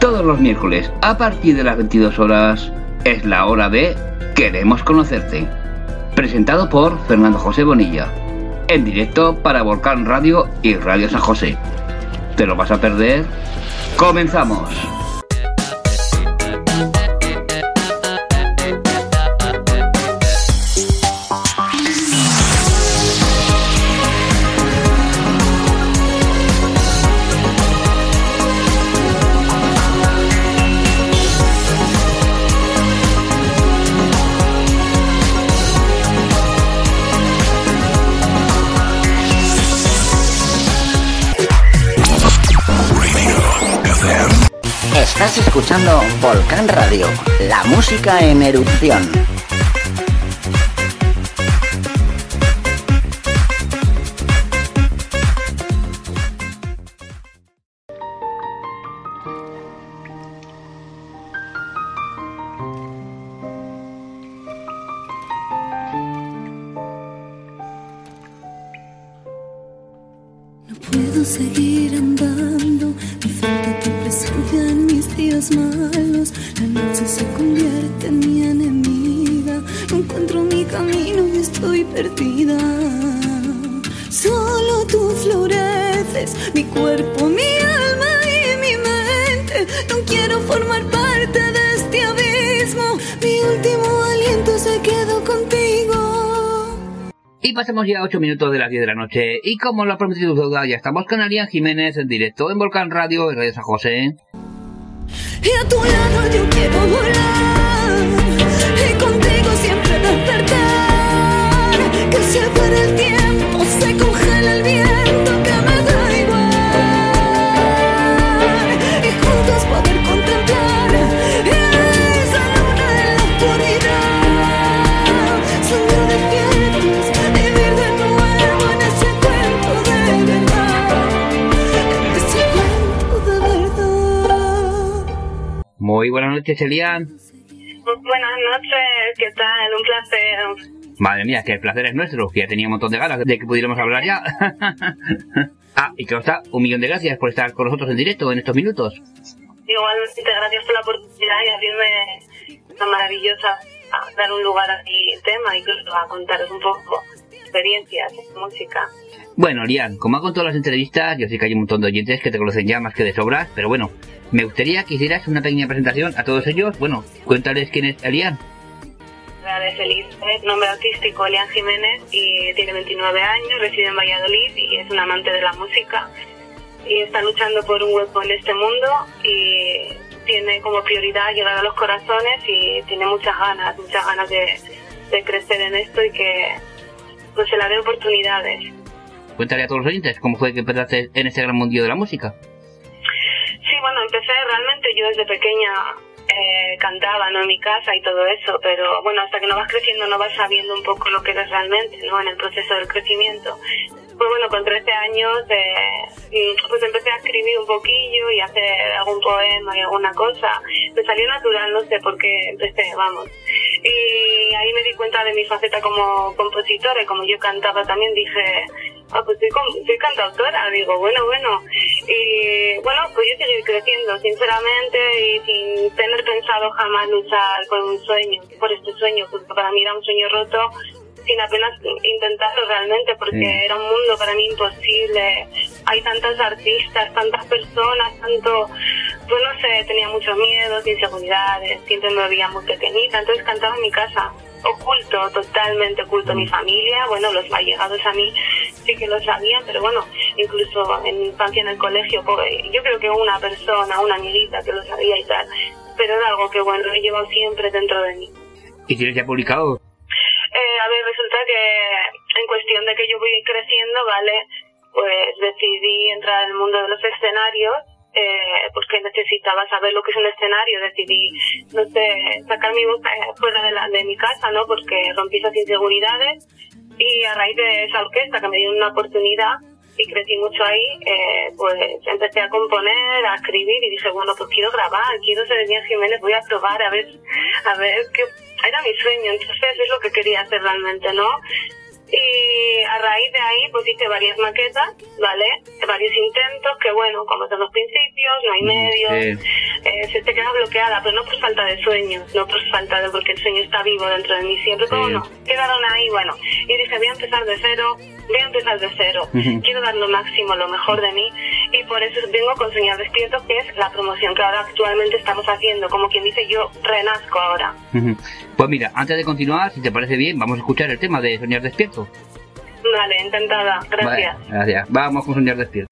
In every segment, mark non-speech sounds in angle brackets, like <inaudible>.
Todos los miércoles, a partir de las 22 horas, es la hora de Queremos Conocerte. Presentado por Fernando José Bonilla. En directo para Volcán Radio y Radio San José. ¿Te lo vas a perder? ¡Comenzamos! Escuchando Volcán Radio, la música en erupción. Y pasemos ya a 8 minutos de las 10 de la noche. Y como lo ha prometido Deuda, ya estamos con Arián Jiménez en directo en Volcán Radio y Radio San José. Y a tu lado yo quiero volar Y contigo siempre despertar Que se el tiempo, se congela el viento Muy buenas noches, Elian. Buenas noches, ¿qué tal? Un placer. Madre mía, que el placer es nuestro, que ya tenía un montón de ganas de que pudiéramos hablar ya. <laughs> ah, y que está, un millón de gracias por estar con nosotros en directo en estos minutos. Igualmente, gracias por la oportunidad y abrirme esta maravillosa a dar un lugar a mi tema y incluso a contaros un poco experiencias en música. Bueno, Lian, como hago en todas las entrevistas, yo sé que hay un montón de oyentes que te conocen ya más que de sobras, pero bueno, me gustaría que hicieras una pequeña presentación a todos ellos. Bueno, cuéntales quién es Elian. de Feliz, nombre artístico Elian Jiménez y tiene 29 años, reside en Valladolid y es un amante de la música y está luchando por un hueco en este mundo y tiene como prioridad llegar a los corazones y tiene muchas ganas, muchas ganas de, de crecer en esto y que pues se le dé oportunidades. Cuéntale a todos los oyentes cómo fue que empezaste en este gran mundillo de la música. Sí, bueno, empecé realmente yo desde pequeña eh, cantaba, ¿no? En mi casa y todo eso, pero bueno, hasta que no vas creciendo no vas sabiendo un poco lo que eres realmente, ¿no? En el proceso del crecimiento. Pues bueno, con 13 años eh, pues empecé a escribir un poquillo y a hacer algún poema y alguna cosa. Me salió natural, no sé por qué empecé, vamos. Y ahí me di cuenta de mi faceta como compositora y como yo cantaba también dije, digo, bueno, bueno. Y bueno, pues yo seguí creciendo, sinceramente, y sin tener pensado jamás luchar por un sueño, por este sueño, porque para mí era un sueño roto, sin apenas intentarlo realmente, porque Sí. era un mundo para mí imposible. Hay tantas artistas, tantas personas, tanto, pues no sé, tenía muchos miedos, inseguridades, siempre me veía muy pequeñita, entonces cantaba en mi casa, oculto, totalmente oculto. Mi familia, bueno, los allegados a mí sí que lo sabían, pero bueno, incluso en mi infancia en el colegio, yo creo que una persona, una amiguita que lo sabía y tal, pero era algo que, bueno, he llevado siempre dentro de mí. ¿Y tienes ya publicado? Eh, a ver, resulta que en cuestión de que yo voy creciendo, ¿vale? pues decidí entrar en el mundo de los escenarios eh, porque necesitaba saber lo que es un escenario, decidí, no sé, sacar mi boca eh, fuera de, la, de mi casa, ¿no? Porque rompí esas inseguridades y a raíz de esa orquesta que me dieron una oportunidad y crecí mucho ahí, eh, pues empecé a componer, a escribir y dije, bueno, pues quiero grabar, quiero ser Día Jiménez, voy a probar a ver, a ver qué, era mi sueño, entonces es lo que quería hacer realmente, ¿no? Y a raíz de ahí, pues hice varias maquetas, ¿vale? Varios intentos, que bueno, como son los principios, no hay medios, eh, se te queda bloqueada, pero no por falta de sueños, no por falta de porque el sueño está vivo dentro de mí siempre, como no, quedaron ahí, bueno. Y dije, voy a empezar de cero, voy a empezar de cero, quiero dar lo máximo, lo mejor de mí, y por eso vengo con Soñar Despierto, que es la promoción que ahora actualmente estamos haciendo, como quien dice, yo renazco ahora. Pues mira, antes de continuar, si te parece bien, vamos a escuchar el tema de Soñar Despierto. Vale, encantada, gracias. gracias. Vamos con Soñar Despierto.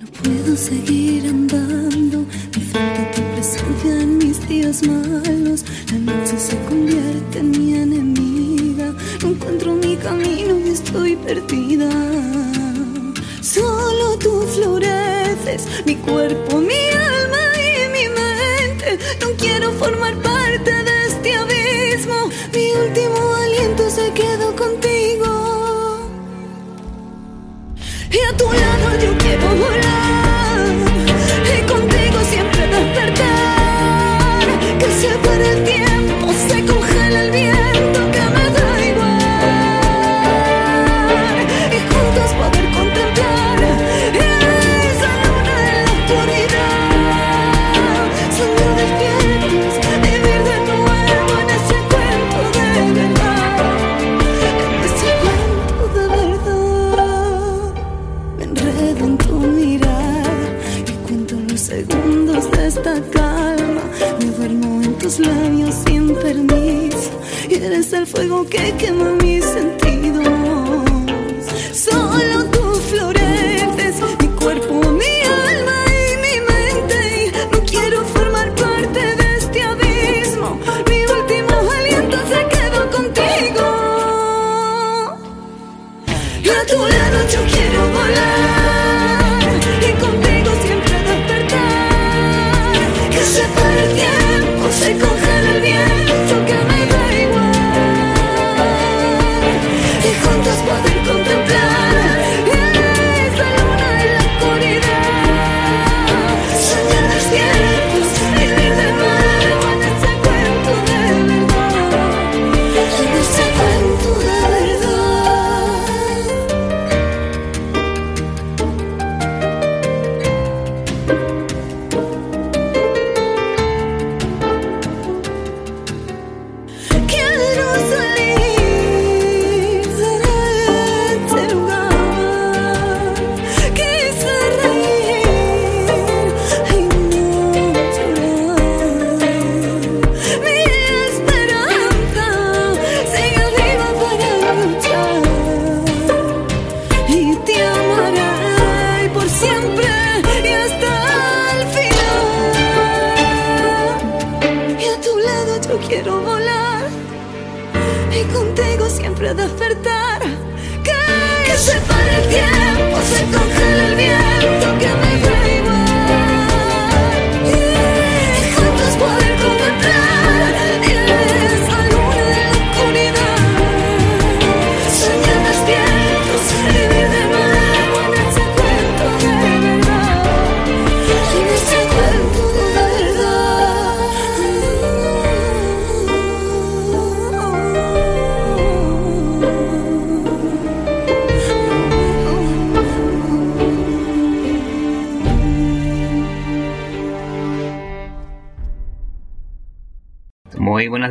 No puedo seguir andando, me falta tu presencia en mis días malos. La noche se convierte en mi enemiga, no encuentro mi camino y estoy perdida. Solo tú floreces, mi cuerpo, mi alma y mi mente. No quiero formar parte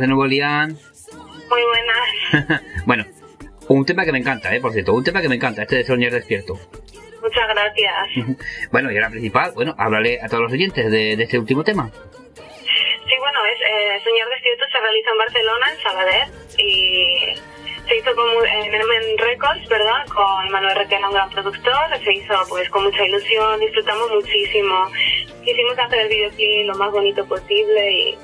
buenas de nuevo, Lian. Muy buenas. <laughs> bueno, un tema que me encanta, ¿eh? Por cierto, un tema que me encanta, este de Soñar Despierto. Muchas gracias. <laughs> Bueno, y ahora principal, bueno, háblale a todos los oyentes de, de este último tema. Sí, bueno, es, eh, Soñar Despierto se realiza en Barcelona, en Sabadell, y se hizo con, en Mermen Records, ¿verdad? Con Manuel Requena, un gran productor, se hizo pues con mucha ilusión, disfrutamos muchísimo. Quisimos hacer el videoclip lo más bonito posible y,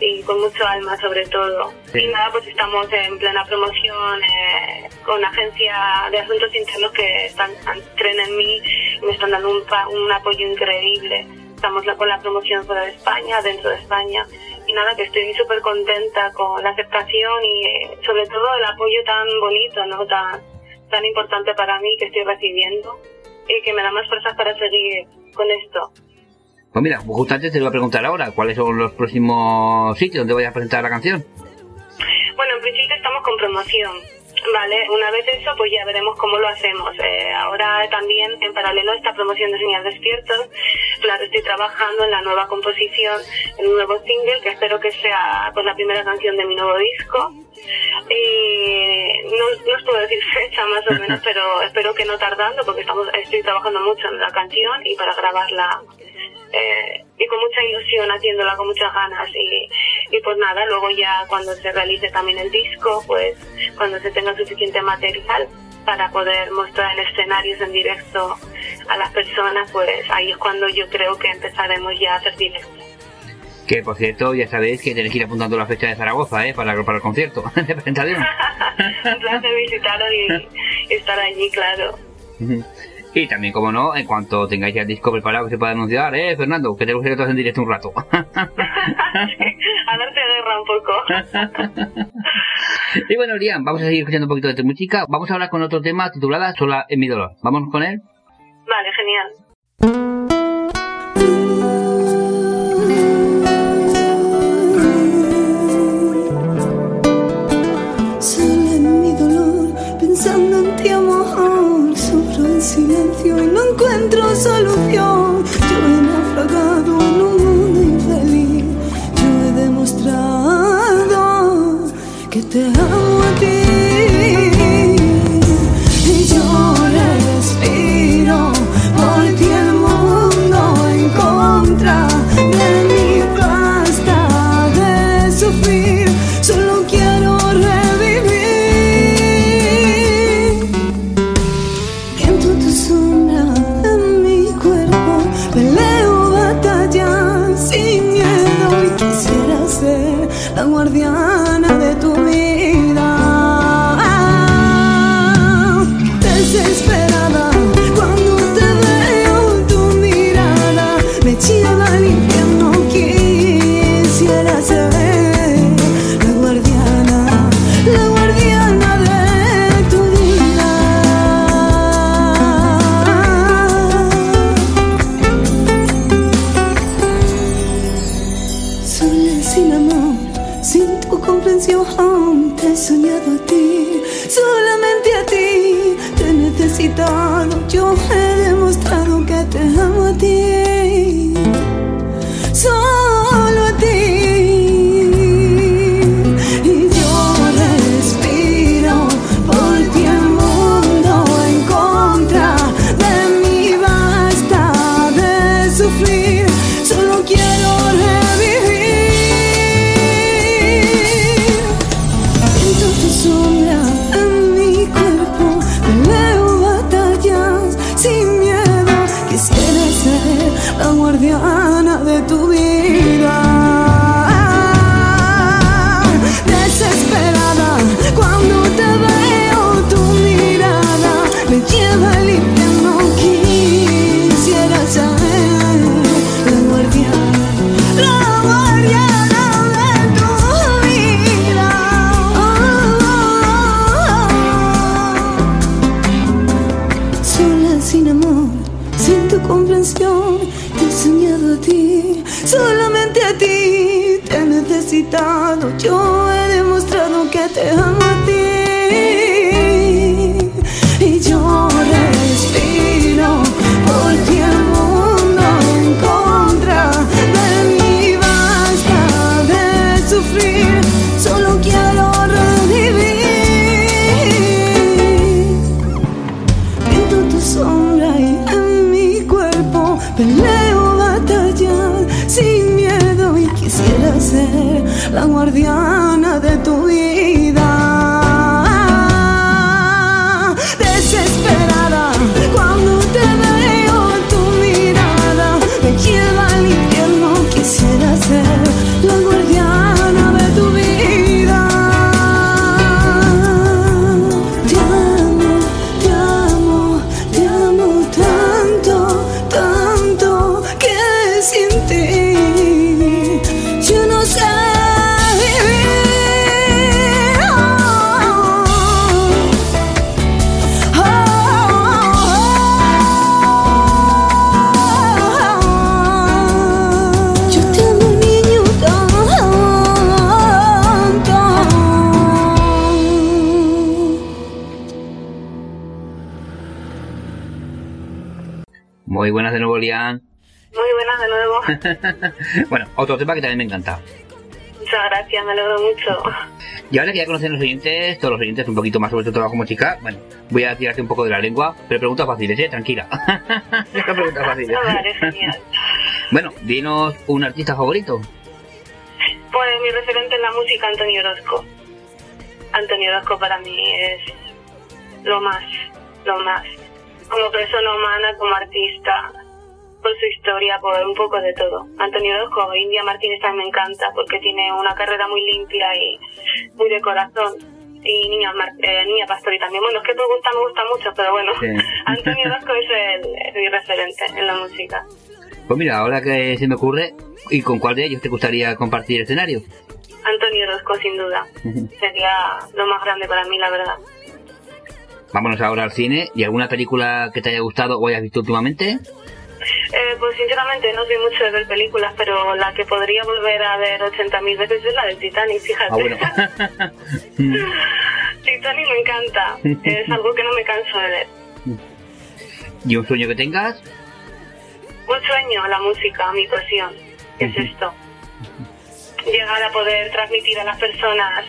y con mucho alma sobre todo. Y nada, pues estamos en plena promoción eh, con agencia de asuntos internos que están, creen en mí y me están dando un, un apoyo increíble. Estamos con la promoción fuera de España, dentro de España y nada, que estoy súper contenta con la aceptación y eh, sobre todo el apoyo tan bonito, ¿no? Tan, tan importante para mí que estoy recibiendo y que me da más fuerzas para seguir con esto. Pues mira, justamente te voy a preguntar ahora, ¿cuáles son los próximos sitios donde voy a presentar la canción? Bueno, en principio estamos con promoción Vale, una vez eso, pues ya veremos cómo lo hacemos. Eh, ahora también, en paralelo a esta promoción de Señal Despiertos, claro, estoy trabajando en la nueva composición, en un nuevo single, que espero que sea pues, la primera canción de mi nuevo disco. Y no, os puedo decir <laughs> fecha más o menos, pero espero que no tardando, porque estamos, estoy trabajando mucho en la canción y para grabarla eh, y con mucha ilusión haciéndola con muchas ganas y, y pues nada, luego ya cuando se realice también el disco, pues cuando se tenga suficiente material para poder mostrar en escenarios en directo a las personas, pues ahí es cuando yo creo que empezaremos ya a hacer directo. Que por cierto, ya sabéis que tenéis que ir apuntando la fecha de Zaragoza, ¿eh? Para, para el concierto <laughs> de presentación. <laughs> Un placer visitaros y, estar allí, claro. Y también, como no, en cuanto tengáis ya el disco preparado que se pueda anunciar, eh, Fernando, que te gustaría que en directo un rato. a darte guerra un poco. <laughs> y bueno, Liam, vamos a seguir escuchando un poquito de tu música. Vamos a hablar con otro tema titulada Sola en mi dolor. ¿Vamos con él? Vale, genial. Silencio y no encuentro solución. Necesitado. Yo he demostrado que te amo de tu vida. Desesperada. Muy buenas de nuevo, Lian. Muy buenas de nuevo. <laughs> bueno, otro tema que también me encanta. Muchas gracias, me alegro mucho. Y ahora que ya conocen los oyentes, todos los oyentes un poquito más sobre tu trabajo como chica, bueno, voy a tirarte un poco de la lengua, pero preguntas fáciles, ¿eh? Tranquila. <laughs> preguntas fáciles. vale, genial. Bueno, dinos un artista favorito. Pues mi referente en la música, Antonio Orozco. Antonio Orozco para mí es lo más, lo más como persona humana, como artista, por su historia, por un poco de todo. Antonio Orozco, India Martínez también me encanta porque tiene una carrera muy limpia y muy de corazón. Y Niña, eh, Niña Pastori también. Bueno, es que me gusta, me gusta mucho, pero bueno, <laughs> Antonio Orozco es, el, mi referente en la música. Pues mira, ahora que se me ocurre, ¿y con cuál de ellos te gustaría compartir escenario? Antonio Orozco, sin duda. Sería lo más grande para mí, la verdad. Vámonos ahora al cine. ¿Y alguna película que te haya gustado o hayas visto últimamente? Eh, pues sinceramente no soy mucho de ver películas, pero la que podría volver a ver 80.000 veces es la de Titanic, fíjate. Ah, bueno. <laughs> Titanic me encanta, es algo que no me canso de ver. ¿Y un sueño que tengas? Un sueño, la música, mi pasión, es esto. Llegar a poder transmitir a las personas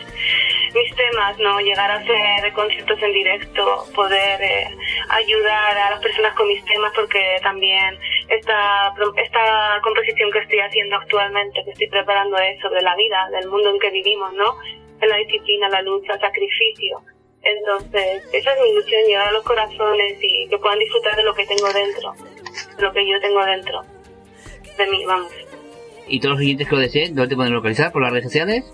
mis temas, ¿no? Llegar a hacer conciertos en directo, poder eh, ayudar a las personas con mis temas, porque también esta, esta composición que estoy haciendo actualmente, que estoy preparando es sobre la vida, del mundo en que vivimos, ¿no? En la disciplina, la lucha, el sacrificio. Entonces, esa es mi ilusión, llegar a los corazones y que puedan disfrutar de lo que tengo dentro, de lo que yo tengo dentro, de mí, vamos. ¿Y todos los oyentes que lo deseen, dónde te pueden localizar? ¿Por las redes sociales?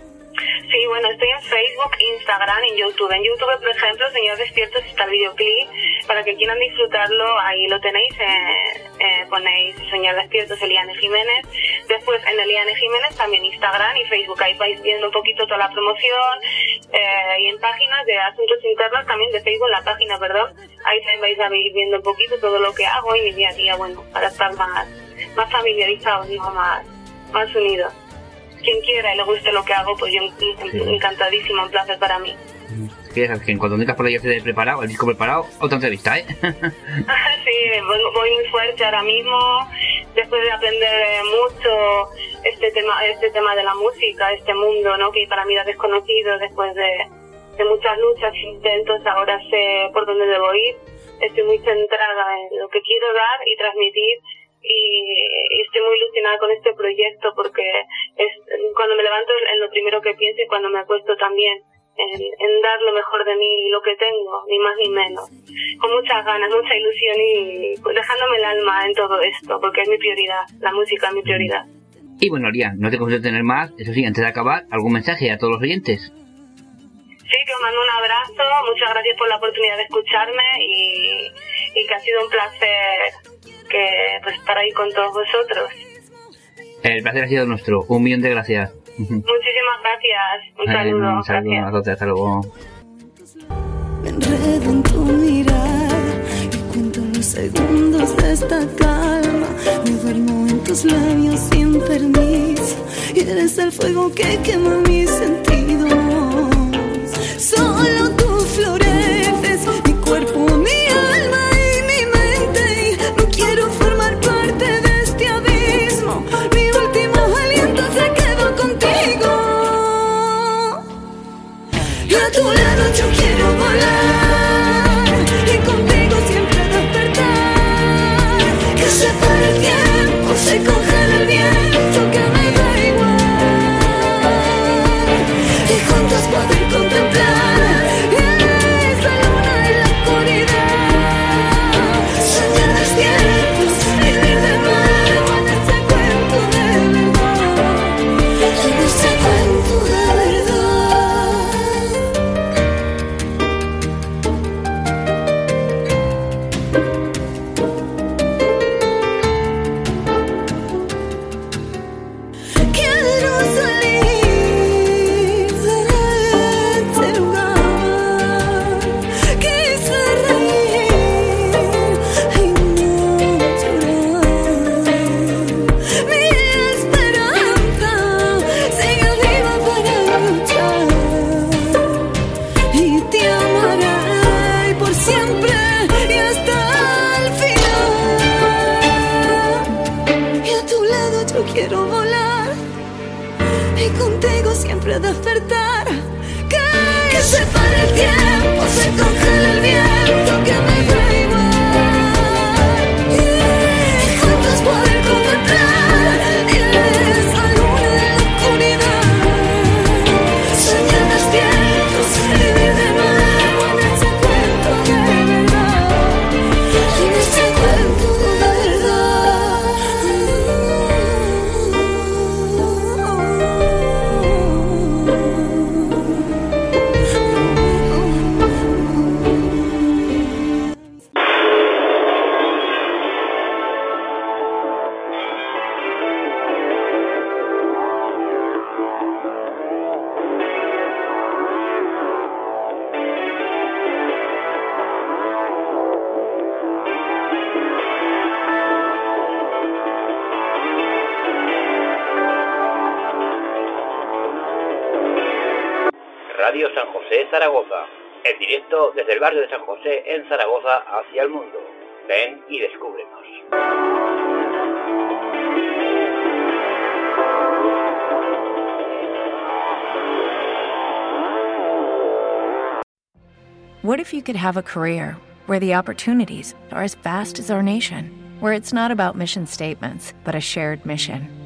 Sí, bueno, estoy en Facebook, Instagram y YouTube. En YouTube, por ejemplo, Señor Despiertos está el videoclip. Para que quieran disfrutarlo, ahí lo tenéis. Eh, eh, ponéis Señor Despiertos, Eliane Jiménez. Después en Eliane Jiménez también Instagram y Facebook. Ahí vais viendo un poquito toda la promoción. Eh, y en páginas de asuntos internos también de Facebook, la página, perdón. Ahí también vais a ir viendo un poquito todo lo que hago y mi día a día, bueno, para estar más, más familiarizados, digo, más, más unidos quien quiera y le guste lo que hago, pues yo encantadísimo, un placer para mí. que en cuando tengas por ahí de preparado, el disco preparado, otra entrevista, ¿eh? <laughs> <laughs> sí, voy, muy fuerte ahora mismo, después de aprender mucho este tema, este tema de la música, este mundo, ¿no? Que para mí era desconocido después de, de muchas luchas, intentos, ahora sé por dónde debo ir. Estoy muy centrada en lo que quiero dar y transmitir y estoy muy ilusionada con este proyecto porque es, cuando me levanto es lo primero que pienso y cuando me acuesto también en, dar lo mejor de mí, lo que tengo, ni más ni menos. Con muchas ganas, mucha ilusión y dejándome el alma en todo esto, porque es mi prioridad, la música es mi prioridad. Y bueno, Lian, no te consigo tener más, eso sí, antes de acabar, ¿algún mensaje a todos los oyentes? Sí, que os mando un abrazo, muchas gracias por la oportunidad de escucharme y, y que ha sido un placer que pues estar ahí con todos vosotros. El placer ha sido nuestro. Un millón de gracias. <laughs> Muchísimas gracias. Un saludo. un saludo. Gracias. Hasta luego. Me enredo en tu mirada y cuento los segundos de esta calma. Me duermo en tus labios sin permiso y eres el fuego que quema mis sentidos. Solo se pare José Zaragoza, en directo desde el barrio de San José en Zaragoza hacia el mundo. Ven y descúbrenos. What if you could have a career where the opportunities are as vast as our nation, where it's not about mission statements, but a shared mission?